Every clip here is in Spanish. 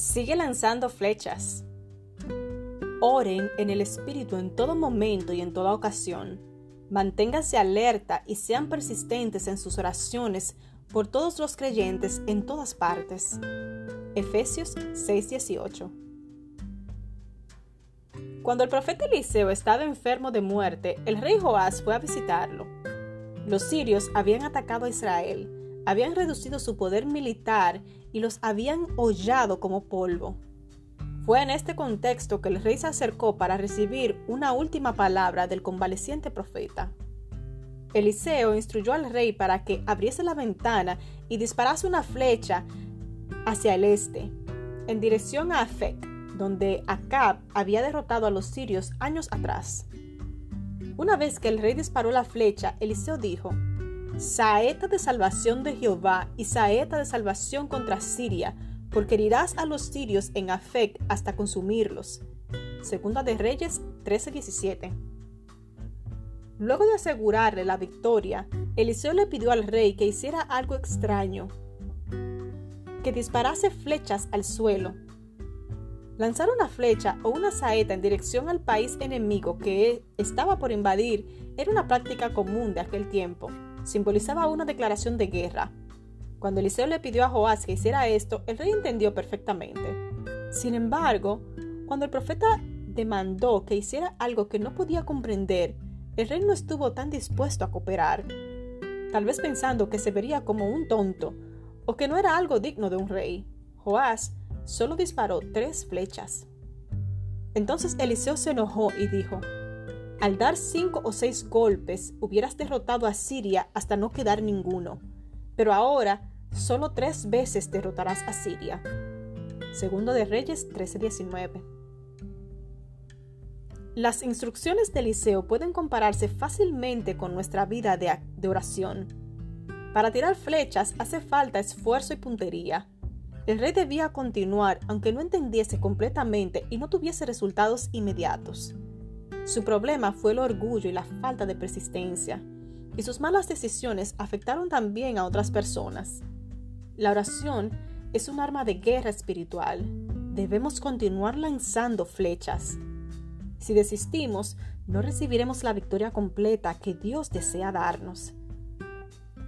Sigue lanzando flechas. Oren en el Espíritu en todo momento y en toda ocasión. Manténganse alerta y sean persistentes en sus oraciones por todos los creyentes en todas partes. Efesios 6:18 Cuando el profeta Eliseo estaba enfermo de muerte, el rey Joás fue a visitarlo. Los sirios habían atacado a Israel, habían reducido su poder militar y los habían hollado como polvo. Fue en este contexto que el rey se acercó para recibir una última palabra del convaleciente profeta. Eliseo instruyó al rey para que abriese la ventana y disparase una flecha hacia el este, en dirección a Afek, donde Acab había derrotado a los sirios años atrás. Una vez que el rey disparó la flecha, Eliseo dijo, saeta de salvación de Jehová y saeta de salvación contra Siria, porque herirás a los sirios en Afec hasta consumirlos. Segunda de Reyes 13:17. Luego de asegurarle la victoria, Eliseo le pidió al rey que hiciera algo extraño, que disparase flechas al suelo. Lanzar una flecha o una saeta en dirección al país enemigo que estaba por invadir era una práctica común de aquel tiempo simbolizaba una declaración de guerra. Cuando Eliseo le pidió a Joás que hiciera esto, el rey entendió perfectamente. Sin embargo, cuando el profeta demandó que hiciera algo que no podía comprender, el rey no estuvo tan dispuesto a cooperar, tal vez pensando que se vería como un tonto o que no era algo digno de un rey. Joás solo disparó tres flechas. Entonces Eliseo se enojó y dijo, al dar cinco o seis golpes hubieras derrotado a Siria hasta no quedar ninguno, pero ahora solo tres veces derrotarás a Siria. Segundo de Reyes 13:19. Las instrucciones de Eliseo pueden compararse fácilmente con nuestra vida de, de oración. Para tirar flechas hace falta esfuerzo y puntería. El rey debía continuar aunque no entendiese completamente y no tuviese resultados inmediatos. Su problema fue el orgullo y la falta de persistencia, y sus malas decisiones afectaron también a otras personas. La oración es un arma de guerra espiritual. Debemos continuar lanzando flechas. Si desistimos, no recibiremos la victoria completa que Dios desea darnos.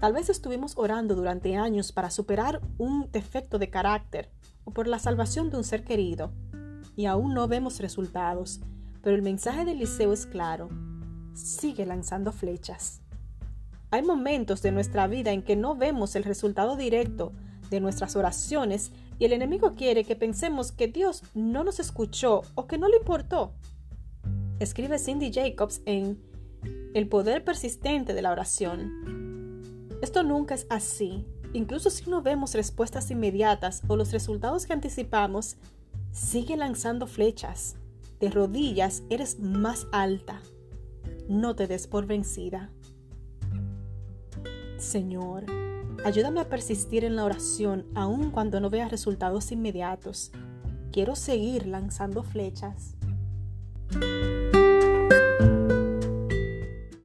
Tal vez estuvimos orando durante años para superar un defecto de carácter o por la salvación de un ser querido, y aún no vemos resultados pero el mensaje de Eliseo es claro. Sigue lanzando flechas. Hay momentos de nuestra vida en que no vemos el resultado directo de nuestras oraciones y el enemigo quiere que pensemos que Dios no nos escuchó o que no le importó. Escribe Cindy Jacobs en El poder persistente de la oración. Esto nunca es así. Incluso si no vemos respuestas inmediatas o los resultados que anticipamos, sigue lanzando flechas de rodillas eres más alta. No te des por vencida. Señor, ayúdame a persistir en la oración aun cuando no vea resultados inmediatos. Quiero seguir lanzando flechas.